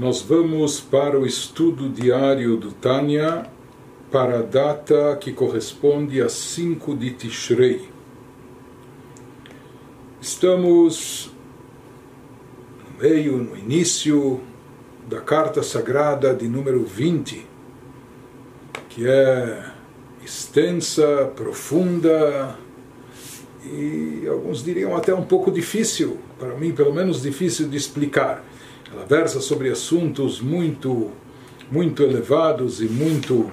nós vamos para o estudo diário do Tânia para a data que corresponde a 5 de Tishrei. Estamos no meio, no início da carta sagrada de número 20, que é extensa, profunda e alguns diriam até um pouco difícil, para mim pelo menos difícil de explicar ela versa sobre assuntos muito, muito elevados e muito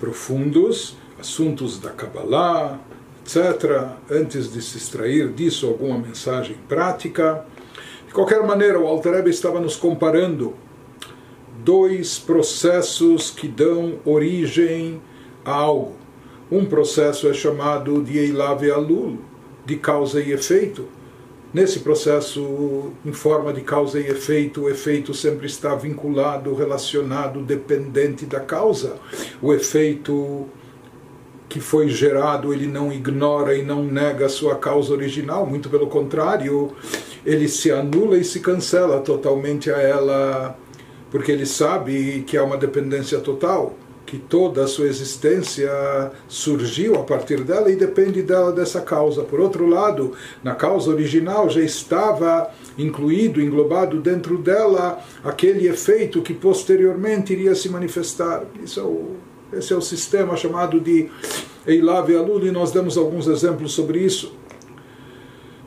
profundos, assuntos da Kabbalah, etc. Antes de se extrair disso alguma mensagem prática. De qualquer maneira, o Alter estava nos comparando dois processos que dão origem a algo. Um processo é chamado de Eilav Alul, de causa e efeito Nesse processo, em forma de causa e efeito, o efeito sempre está vinculado, relacionado, dependente da causa. O efeito que foi gerado, ele não ignora e não nega a sua causa original, muito pelo contrário, ele se anula e se cancela totalmente a ela, porque ele sabe que há uma dependência total que toda a sua existência surgiu a partir dela e depende dela dessa causa. Por outro lado, na causa original já estava incluído, englobado dentro dela aquele efeito que posteriormente iria se manifestar. Isso é o, esse é o sistema chamado de Eilav e Alul e nós damos alguns exemplos sobre isso.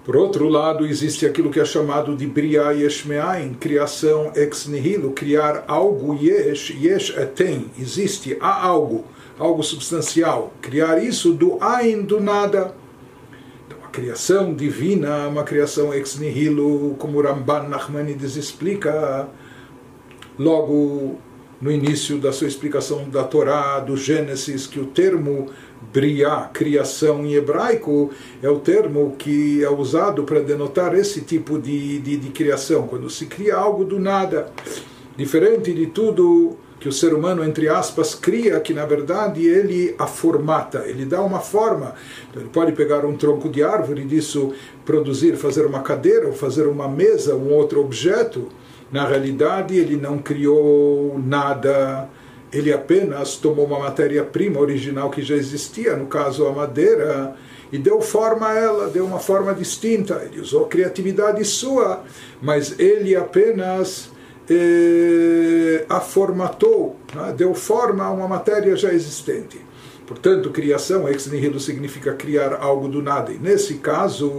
Por outro lado, existe aquilo que é chamado de Bria Yesh Me'ain, criação ex nihilo, criar algo Yesh, Yesh é tem, existe, há algo, algo substancial. Criar isso do Ain, do nada. Então, a criação divina uma criação ex nihilo, como Ramban Nachmanides explica logo no início da sua explicação da Torá, do Gênesis, que o termo Briá, criação em hebraico, é o termo que é usado para denotar esse tipo de, de, de criação, quando se cria algo do nada, diferente de tudo que o ser humano, entre aspas, cria, que na verdade ele a formata, ele dá uma forma. Então, ele pode pegar um tronco de árvore e disso produzir, fazer uma cadeira, ou fazer uma mesa, um outro objeto. Na realidade, ele não criou nada ele apenas tomou uma matéria-prima original que já existia, no caso a madeira, e deu forma a ela, deu uma forma distinta. Ele usou criatividade sua, mas ele apenas eh, a formatou, né? deu forma a uma matéria já existente. Portanto, criação ex nihilo significa criar algo do nada. E nesse caso,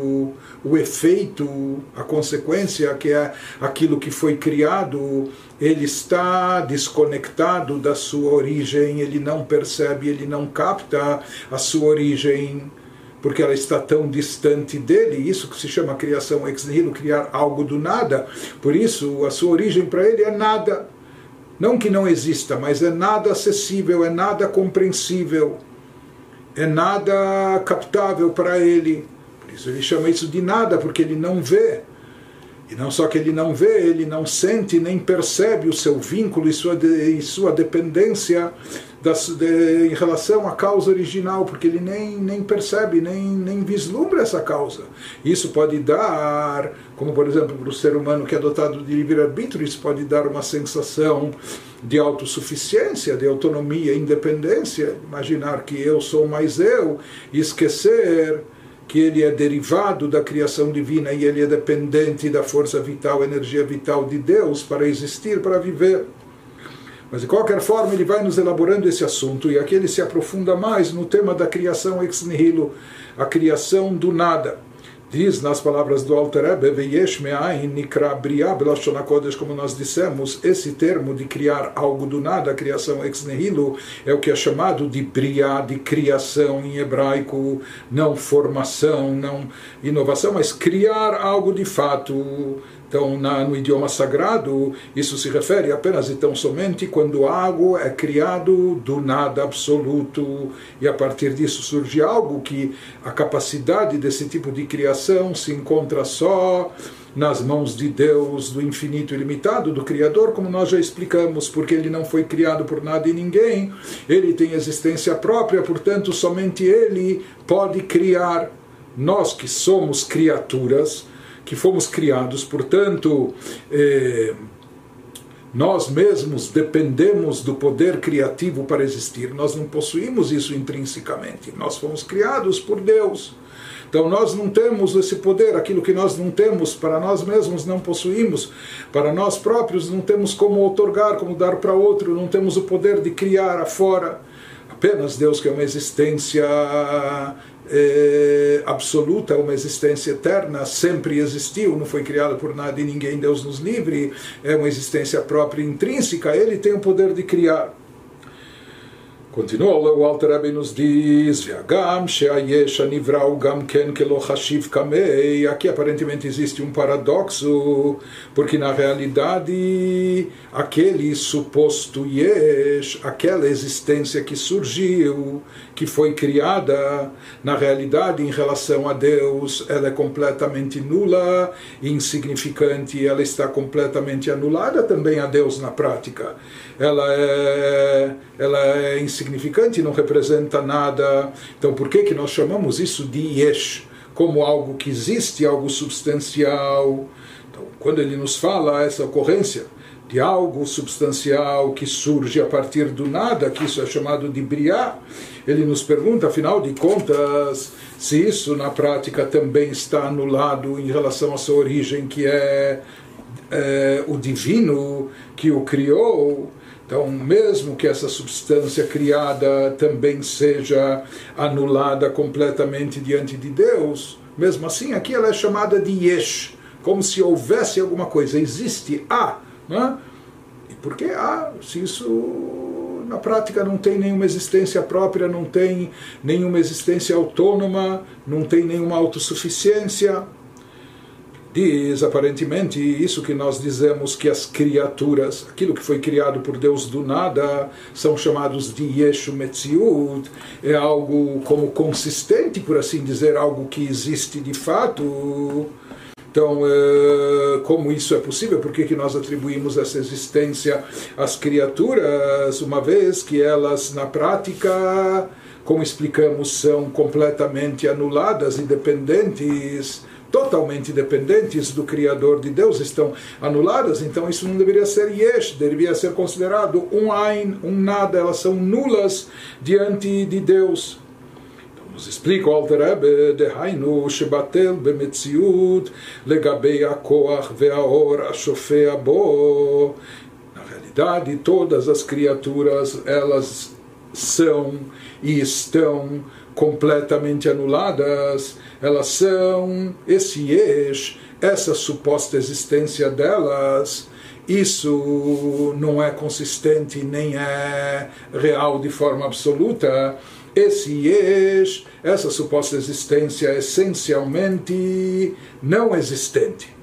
o efeito, a consequência, que é aquilo que foi criado, ele está desconectado da sua origem, ele não percebe, ele não capta a sua origem, porque ela está tão distante dele. Isso que se chama criação ex nihilo, criar algo do nada. Por isso, a sua origem para ele é nada. Não que não exista, mas é nada acessível, é nada compreensível, é nada captável para ele. Por isso ele chama isso de nada, porque ele não vê. E não só que ele não vê, ele não sente nem percebe o seu vínculo e sua, de, e sua dependência das, de, em relação à causa original, porque ele nem, nem percebe, nem, nem vislumbra essa causa. Isso pode dar, como por exemplo para o ser humano que é dotado de livre-arbítrio, isso pode dar uma sensação de autossuficiência, de autonomia, independência. Imaginar que eu sou mais eu e esquecer que ele é derivado da criação divina e ele é dependente da força vital, energia vital de Deus para existir, para viver. Mas de qualquer forma, ele vai nos elaborando esse assunto e aqui ele se aprofunda mais no tema da criação ex nihilo, a criação do nada. Diz nas palavras do Alter Rebbe, Veyesh nikra briah belashon como nós dissemos, esse termo de criar algo do nada, a criação ex nihilo, é o que é chamado de briah, de criação em hebraico, não formação, não inovação, mas criar algo de fato então, na, no idioma sagrado, isso se refere apenas e tão somente quando algo é criado do nada absoluto e a partir disso surge algo que a capacidade desse tipo de criação se encontra só nas mãos de Deus, do infinito ilimitado, do Criador, como nós já explicamos, porque ele não foi criado por nada e ninguém, ele tem existência própria, portanto, somente ele pode criar. Nós que somos criaturas, que fomos criados, portanto, eh, nós mesmos dependemos do poder criativo para existir. Nós não possuímos isso intrinsecamente. Nós fomos criados por Deus. Então nós não temos esse poder, aquilo que nós não temos para nós mesmos, não possuímos, para nós próprios não temos como otorgar, como dar para outro, não temos o poder de criar afora. Apenas Deus, que é uma existência é, absoluta, uma existência eterna, sempre existiu, não foi criado por nada e ninguém, Deus nos livre, é uma existência própria intrínseca, ele tem o poder de criar. Continua o Alter Rebbe nos diz, ken kamei. Aqui aparentemente existe um paradoxo, porque na realidade aquele suposto yesh, aquela existência que surgiu, que foi criada, na realidade em relação a Deus, ela é completamente nula, insignificante, ela está completamente anulada também a Deus na prática. Ela é, ela é insignificante insignificante, não representa nada. Então, por que, que nós chamamos isso de Yesh? Como algo que existe, algo substancial. Então, quando ele nos fala essa ocorrência de algo substancial que surge a partir do nada, que isso é chamado de briá, ele nos pergunta, afinal de contas, se isso na prática também está anulado em relação à sua origem, que é, é o divino que o criou. Então, mesmo que essa substância criada também seja anulada completamente diante de Deus, mesmo assim, aqui ela é chamada de Yesh, como se houvesse alguma coisa. Existe há. Né? E por que há? Se isso na prática não tem nenhuma existência própria, não tem nenhuma existência autônoma, não tem nenhuma autossuficiência diz aparentemente isso que nós dizemos que as criaturas, aquilo que foi criado por Deus do nada, são chamados de Yeshu Metziut, é algo como consistente, por assim dizer, algo que existe de fato. Então, é, como isso é possível? Por que, que nós atribuímos essa existência às criaturas, uma vez que elas, na prática, como explicamos, são completamente anuladas e dependentes totalmente dependentes do Criador de Deus estão anuladas, então isso não deveria ser yesh, deveria ser considerado um ain, um nada, elas são nulas diante de Deus. Então, nos explica o Alter Rebbe, דהיינו שבטל במציאות לגבי הכוח והאור השופע בו. Na realidade, todas as criaturas, elas são e estão completamente anuladas, elas são esse ex, essa suposta existência delas, isso não é consistente nem é real de forma absoluta. Esse ex, essa suposta existência é essencialmente não existente.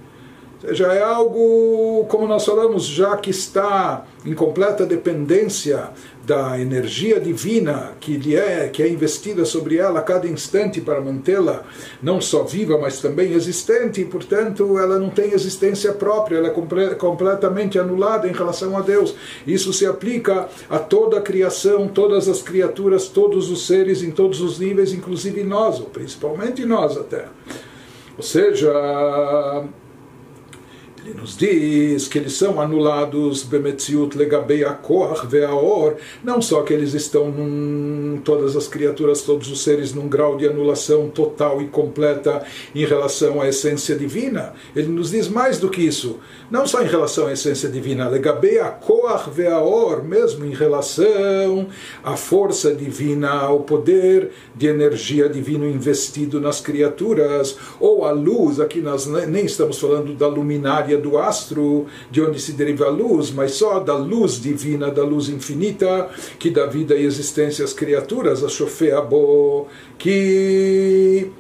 Seja, é algo, como nós falamos, já que está em completa dependência da energia divina que lhe é que é investida sobre ela a cada instante para mantê-la não só viva mas também existente e portanto ela não tem existência própria ela é comple completamente anulada em relação a Deus. Isso se aplica a toda a criação todas as criaturas todos os seres em todos os níveis inclusive nós ou principalmente nós até. Ou seja ele nos diz que eles são anulados bemetziut legabei akoach veaor, não só que eles estão num, todas as criaturas, todos os seres num grau de anulação total e completa em relação à essência divina. Ele nos diz mais do que isso, não só em relação à essência divina, legabei akoach veaor, mesmo em relação à força divina, ao poder de energia divino investido nas criaturas, ou a luz, aqui nós nem estamos falando da luminária do astro, de onde se deriva a luz, mas só da luz divina, da luz infinita, que dá vida e existência às criaturas, a Shofeabo, que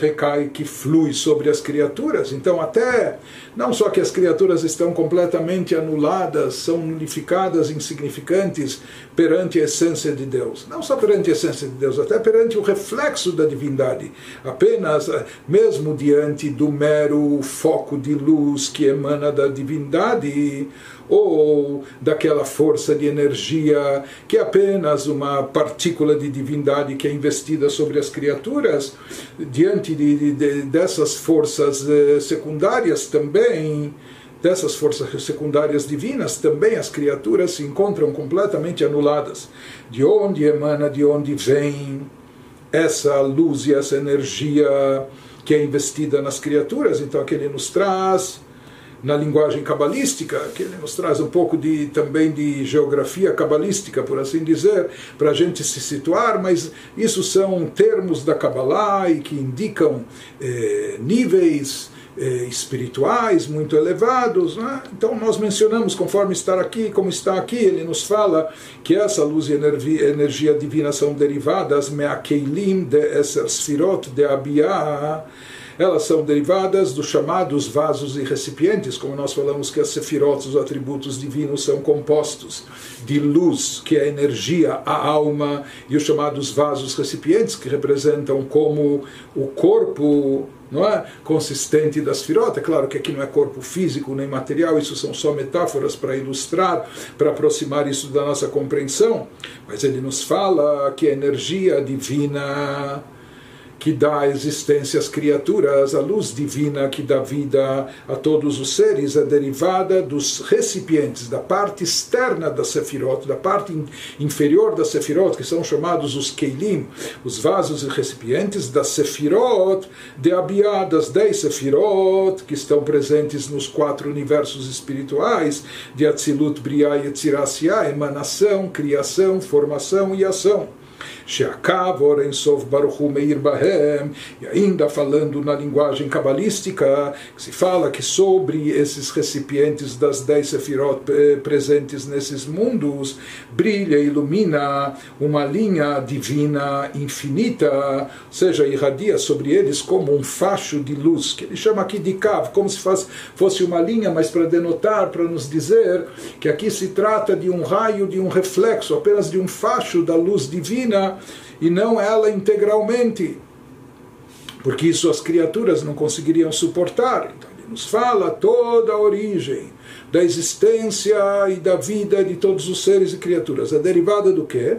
recai, que flui sobre as criaturas. Então, até não só que as criaturas estão completamente anuladas, são nulificadas, insignificantes perante a essência de Deus. Não só perante a essência de Deus, até perante o reflexo da divindade. Apenas, eh, mesmo diante do mero foco de luz que emana da divindade, ou daquela força de energia que é apenas uma partícula de divindade que é investida sobre as criaturas, diante de, de, dessas forças eh, secundárias também dessas forças secundárias divinas, também as criaturas se encontram completamente anuladas. De onde emana, de onde vem essa luz e essa energia que é investida nas criaturas? Então, aqui ele nos traz na linguagem cabalística, que ele nos traz um pouco de, também de geografia cabalística, por assim dizer, para a gente se situar, mas isso são termos da Kabbalah e que indicam eh, níveis eh, espirituais muito elevados. Né? Então, nós mencionamos, conforme está aqui, como está aqui, ele nos fala que essa luz e energia, divina são derivadas, me'akeilim de eser de abiyah, elas são derivadas dos chamados vasos e recipientes, como nós falamos que as sefirot, os atributos divinos, são compostos de luz, que é a energia, a alma, e os chamados vasos recipientes, que representam como o corpo não é consistente das firot. É claro que aqui não é corpo físico nem material, isso são só metáforas para ilustrar, para aproximar isso da nossa compreensão. Mas ele nos fala que a energia divina que dá existência às criaturas, a luz divina que dá vida a todos os seres, é derivada dos recipientes, da parte externa da Sefirot, da parte inferior da Sefirot, que são chamados os Keilim, os vasos e recipientes da Sefirot, de Abiyah, das dez Sefirot, que estão presentes nos quatro universos espirituais, de Atzilut, Briah e Tzirasiah, emanação, criação, formação e ação. Sheakav Oren Sof Baruchu Meir Bahem, e ainda falando na linguagem cabalística, que se fala que sobre esses recipientes das dez sefirot eh, presentes nesses mundos, brilha e ilumina uma linha divina infinita, ou seja, irradia sobre eles como um facho de luz, que ele chama aqui de Kav, como se fosse uma linha, mas para denotar, para nos dizer que aqui se trata de um raio, de um reflexo, apenas de um facho da luz divina e não ela integralmente, porque isso as criaturas não conseguiriam suportar. Então ele nos fala toda a origem da existência e da vida de todos os seres e criaturas. É derivada do quê?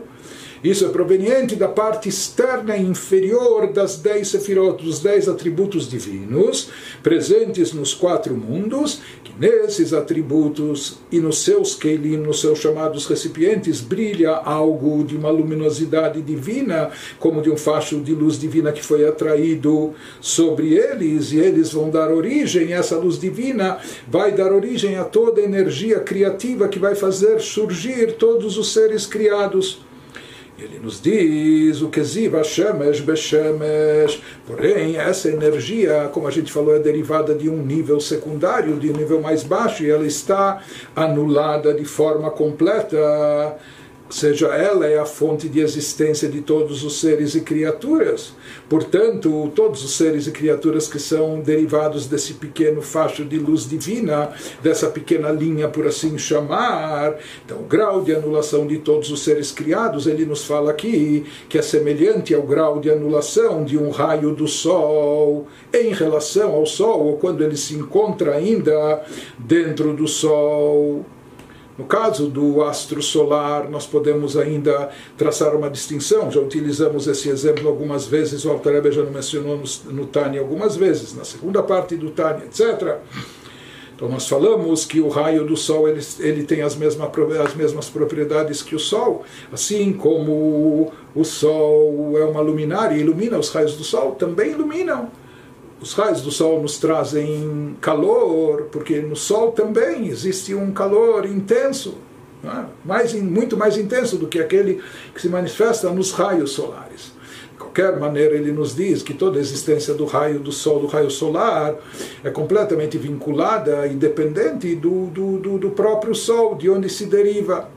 Isso é proveniente da parte externa inferior das dez sefirot, dos dez atributos divinos, presentes nos quatro mundos, que nesses atributos e nos seus keilim, nos seus chamados recipientes, brilha algo de uma luminosidade divina, como de um facho de luz divina que foi atraído sobre eles, e eles vão dar origem, essa luz divina vai dar origem a toda a energia criativa que vai fazer surgir todos os seres criados. Ele nos diz o que ziva shemesh beshemesh. Porém, essa energia, como a gente falou, é derivada de um nível secundário, de um nível mais baixo, e ela está anulada de forma completa seja, ela é a fonte de existência de todos os seres e criaturas. Portanto, todos os seres e criaturas que são derivados desse pequeno facho de luz divina, dessa pequena linha, por assim chamar, então o grau de anulação de todos os seres criados, ele nos fala aqui que é semelhante ao grau de anulação de um raio do Sol em relação ao Sol, ou quando ele se encontra ainda dentro do Sol. No caso do astro solar, nós podemos ainda traçar uma distinção. Já utilizamos esse exemplo algumas vezes, o Altareba já mencionou no, no Tânia algumas vezes, na segunda parte do Tânia, etc. Então nós falamos que o raio do Sol ele, ele tem as, mesma, as mesmas propriedades que o Sol, assim como o Sol é uma luminária e ilumina, os raios do Sol também iluminam os raios do sol nos trazem calor, porque no sol também existe um calor intenso, é? mais, muito mais intenso do que aquele que se manifesta nos raios solares. De qualquer maneira, ele nos diz que toda a existência do raio do sol, do raio solar, é completamente vinculada e dependente do, do, do, do próprio sol, de onde se deriva.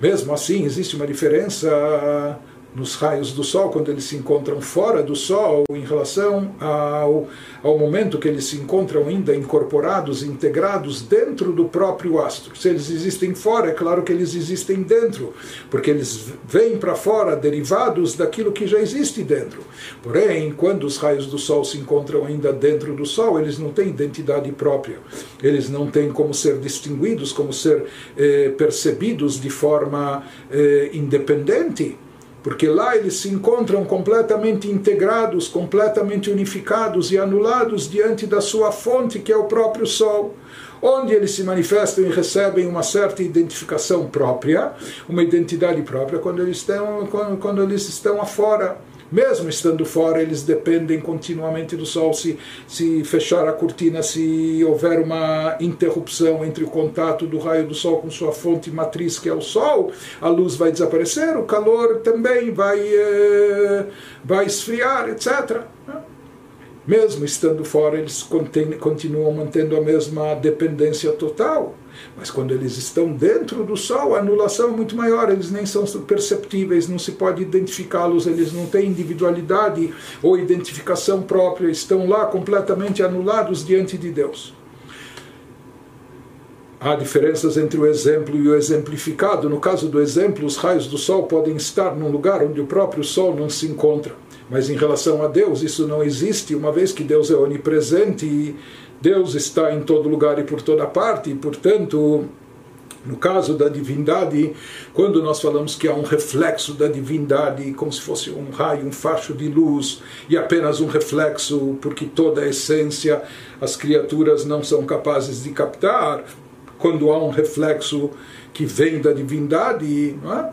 Mesmo assim, existe uma diferença nos raios do Sol, quando eles se encontram fora do Sol, em relação ao, ao momento que eles se encontram ainda incorporados, integrados dentro do próprio astro. Se eles existem fora, é claro que eles existem dentro, porque eles vêm para fora derivados daquilo que já existe dentro. Porém, quando os raios do Sol se encontram ainda dentro do Sol, eles não têm identidade própria, eles não têm como ser distinguidos, como ser eh, percebidos de forma eh, independente porque lá eles se encontram completamente integrados, completamente unificados e anulados diante da sua fonte, que é o próprio Sol onde eles se manifestam e recebem uma certa identificação própria, uma identidade própria quando eles estão, quando, quando eles estão afora. Mesmo estando fora, eles dependem continuamente do sol. Se, se fechar a cortina, se houver uma interrupção entre o contato do raio do sol com sua fonte matriz, que é o sol, a luz vai desaparecer, o calor também vai, eh, vai esfriar, etc. Mesmo estando fora, eles continuam mantendo a mesma dependência total. Mas quando eles estão dentro do Sol, a anulação é muito maior, eles nem são perceptíveis, não se pode identificá-los, eles não têm individualidade ou identificação própria, estão lá completamente anulados diante de Deus. Há diferenças entre o exemplo e o exemplificado. No caso do exemplo, os raios do Sol podem estar num lugar onde o próprio Sol não se encontra. Mas em relação a Deus, isso não existe, uma vez que Deus é onipresente e Deus está em todo lugar e por toda parte, e portanto, no caso da divindade, quando nós falamos que há um reflexo da divindade, como se fosse um raio, um facho de luz, e apenas um reflexo, porque toda a essência as criaturas não são capazes de captar, quando há um reflexo que vem da divindade, não é?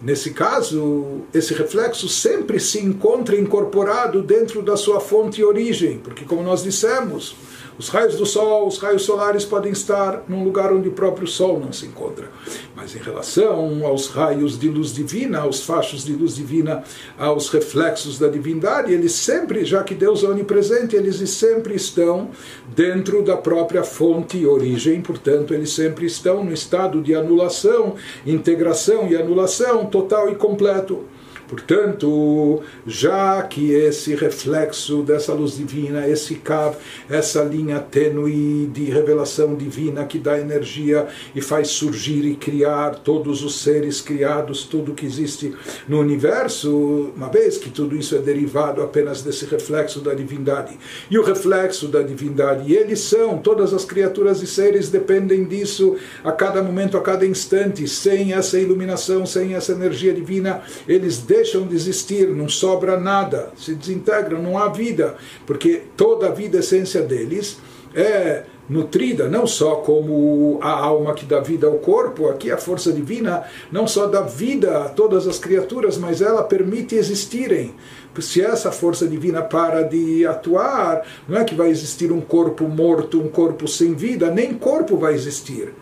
Nesse caso, esse reflexo sempre se encontra incorporado dentro da sua fonte e origem, porque, como nós dissemos, os raios do Sol, os raios solares podem estar num lugar onde o próprio Sol não se encontra. Mas em relação aos raios de luz divina, aos fachos de luz divina, aos reflexos da divindade, eles sempre, já que Deus é onipresente, eles sempre estão dentro da própria fonte e origem, portanto, eles sempre estão no estado de anulação, integração e anulação total e completo. Portanto, já que esse reflexo dessa luz divina, esse cav, essa linha tênue de revelação divina que dá energia e faz surgir e criar todos os seres criados, tudo que existe no universo, uma vez que tudo isso é derivado apenas desse reflexo da divindade. E o reflexo da divindade, eles são, todas as criaturas e seres dependem disso a cada momento, a cada instante, sem essa iluminação, sem essa energia divina, eles deixam de existir, não sobra nada, se desintegram, não há vida, porque toda a vida, a essência deles, é nutrida não só como a alma que dá vida ao corpo, aqui a força divina não só dá vida a todas as criaturas, mas ela permite existirem. Se essa força divina para de atuar, não é que vai existir um corpo morto, um corpo sem vida, nem corpo vai existir.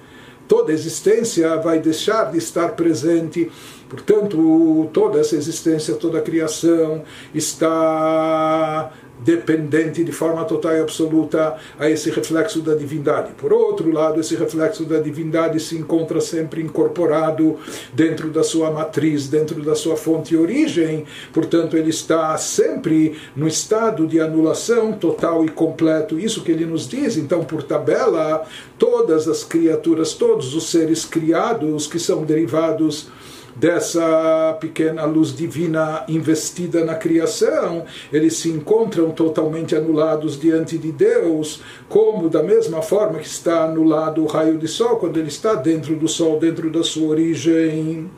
Toda existência vai deixar de estar presente Portanto, toda essa existência, toda a criação está dependente de forma total e absoluta a esse reflexo da divindade. Por outro lado, esse reflexo da divindade se encontra sempre incorporado dentro da sua matriz, dentro da sua fonte e origem, portanto, ele está sempre no estado de anulação total e completo. Isso que ele nos diz, então, por tabela, todas as criaturas, todos os seres criados que são derivados dessa pequena luz divina investida na criação, eles se encontram totalmente anulados diante de Deus, como da mesma forma que está anulado o raio de sol quando ele está dentro do sol, dentro da sua origem.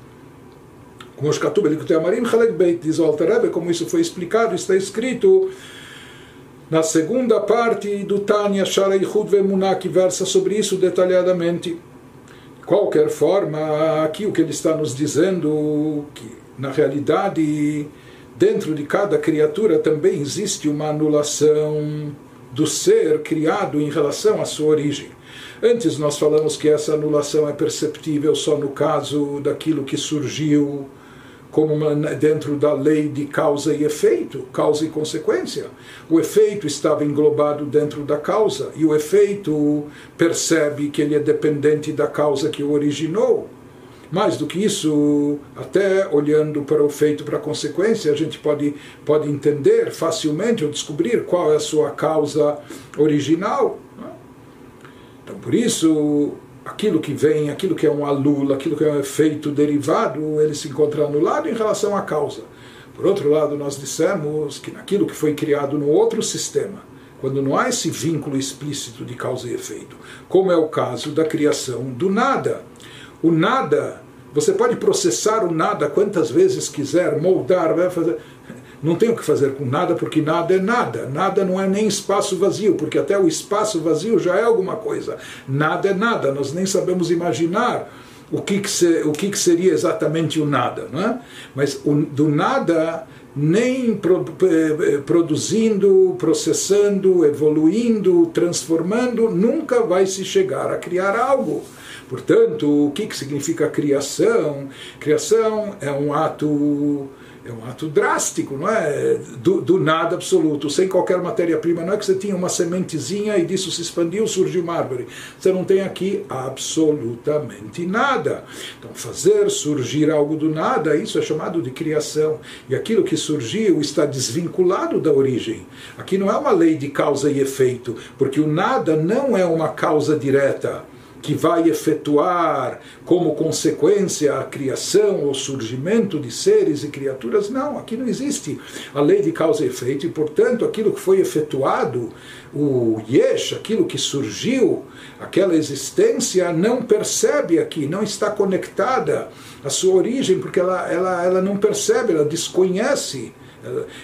Como diz como isso foi explicado, está escrito na segunda parte do Tanya Shara Yichud Vemuná, que versa sobre isso detalhadamente qualquer forma, aqui o que ele está nos dizendo, que na realidade, dentro de cada criatura também existe uma anulação do ser criado em relação à sua origem. Antes nós falamos que essa anulação é perceptível só no caso daquilo que surgiu como uma, dentro da lei de causa e efeito, causa e consequência. O efeito estava englobado dentro da causa e o efeito percebe que ele é dependente da causa que o originou. Mais do que isso, até olhando para o feito, para a consequência, a gente pode, pode entender facilmente ou descobrir qual é a sua causa original. Então, por isso, aquilo que vem, aquilo que é um alula, aquilo que é um efeito derivado, ele se encontra anulado em relação à causa. Por outro lado, nós dissemos que naquilo que foi criado no outro sistema, quando não há esse vínculo explícito de causa e efeito, como é o caso da criação do nada. O nada Você pode processar o nada quantas vezes quiser, moldar, vai fazer. Não tem o que fazer com nada, porque nada é nada. Nada não é nem espaço vazio, porque até o espaço vazio já é alguma coisa. Nada é nada, nós nem sabemos imaginar o que, que, o que, que seria exatamente o nada. Não é? Mas o, do nada nem pro, eh, produzindo, processando, evoluindo, transformando, nunca vai se chegar a criar algo. Portanto, o que, que significa criação? Criação é um ato é um ato drástico, não é? Do, do nada absoluto, sem qualquer matéria-prima. Não é que você tinha uma sementezinha e disso se expandiu, surgiu uma árvore. Você não tem aqui absolutamente nada. Então, fazer surgir algo do nada, isso é chamado de criação. E aquilo que surgiu está desvinculado da origem. Aqui não é uma lei de causa e efeito, porque o nada não é uma causa direta que vai efetuar como consequência a criação ou surgimento de seres e criaturas. Não, aqui não existe a lei de causa e efeito, e portanto aquilo que foi efetuado, o yesh, aquilo que surgiu, aquela existência, não percebe aqui, não está conectada à sua origem, porque ela, ela, ela não percebe, ela desconhece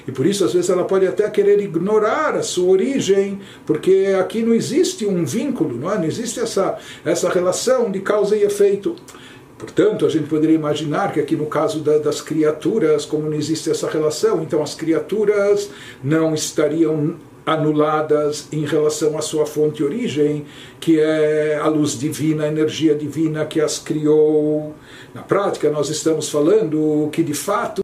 e por isso, às vezes, ela pode até querer ignorar a sua origem, porque aqui não existe um vínculo, não, é? não existe essa, essa relação de causa e efeito. Portanto, a gente poderia imaginar que aqui no caso da, das criaturas, como não existe essa relação, então as criaturas não estariam anuladas em relação à sua fonte e origem, que é a luz divina, a energia divina que as criou. Na prática, nós estamos falando que de fato